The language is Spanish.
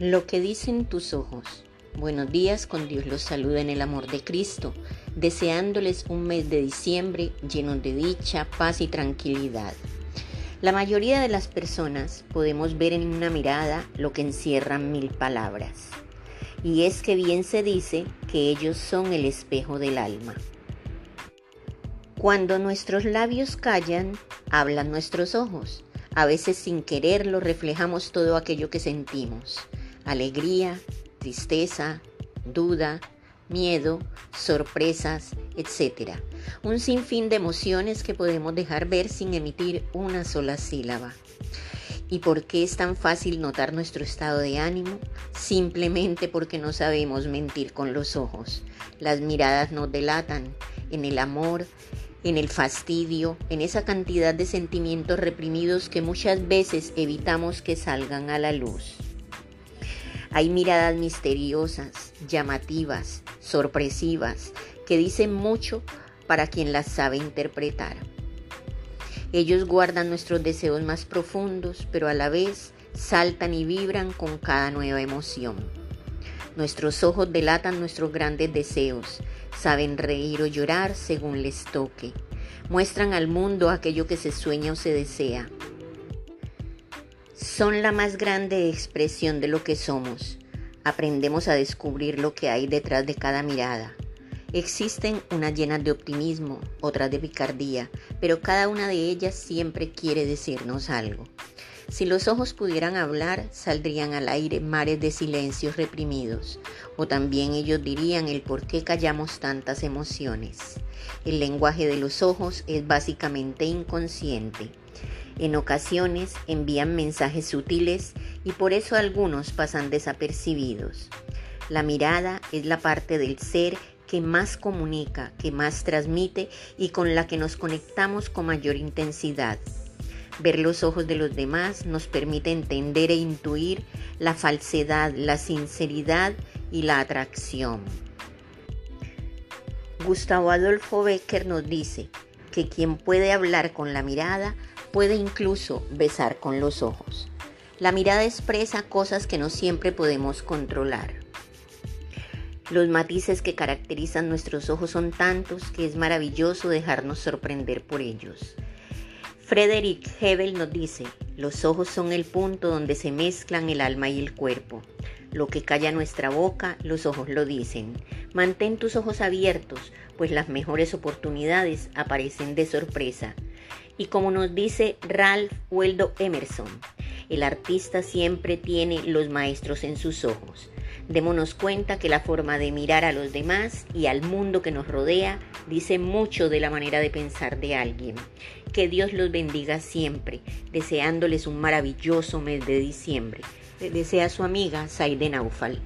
Lo que dicen tus ojos. Buenos días, con Dios los saluda en el amor de Cristo, deseándoles un mes de diciembre lleno de dicha, paz y tranquilidad. La mayoría de las personas podemos ver en una mirada lo que encierran mil palabras. Y es que bien se dice que ellos son el espejo del alma. Cuando nuestros labios callan, hablan nuestros ojos. A veces sin quererlo reflejamos todo aquello que sentimos alegría, tristeza, duda, miedo, sorpresas, etc. Un sinfín de emociones que podemos dejar ver sin emitir una sola sílaba. ¿Y por qué es tan fácil notar nuestro estado de ánimo? Simplemente porque no sabemos mentir con los ojos. Las miradas nos delatan en el amor, en el fastidio, en esa cantidad de sentimientos reprimidos que muchas veces evitamos que salgan a la luz. Hay miradas misteriosas, llamativas, sorpresivas, que dicen mucho para quien las sabe interpretar. Ellos guardan nuestros deseos más profundos, pero a la vez saltan y vibran con cada nueva emoción. Nuestros ojos delatan nuestros grandes deseos, saben reír o llorar según les toque, muestran al mundo aquello que se sueña o se desea, son la más grande expresión de lo que somos. Aprendemos a descubrir lo que hay detrás de cada mirada. Existen unas llenas de optimismo, otras de picardía, pero cada una de ellas siempre quiere decirnos algo. Si los ojos pudieran hablar, saldrían al aire mares de silencios reprimidos, o también ellos dirían el por qué callamos tantas emociones. El lenguaje de los ojos es básicamente inconsciente. En ocasiones envían mensajes sutiles y por eso algunos pasan desapercibidos. La mirada es la parte del ser que más comunica, que más transmite y con la que nos conectamos con mayor intensidad. Ver los ojos de los demás nos permite entender e intuir la falsedad, la sinceridad y la atracción. Gustavo Adolfo Becker nos dice que quien puede hablar con la mirada puede incluso besar con los ojos. La mirada expresa cosas que no siempre podemos controlar. Los matices que caracterizan nuestros ojos son tantos que es maravilloso dejarnos sorprender por ellos. Frederick Hebel nos dice, los ojos son el punto donde se mezclan el alma y el cuerpo. Lo que calla nuestra boca, los ojos lo dicen. Mantén tus ojos abiertos, pues las mejores oportunidades aparecen de sorpresa. Y como nos dice Ralph Waldo Emerson, el artista siempre tiene los maestros en sus ojos. Démonos cuenta que la forma de mirar a los demás y al mundo que nos rodea dice mucho de la manera de pensar de alguien. Que Dios los bendiga siempre, deseándoles un maravilloso mes de diciembre. desea su amiga Saide Naufal.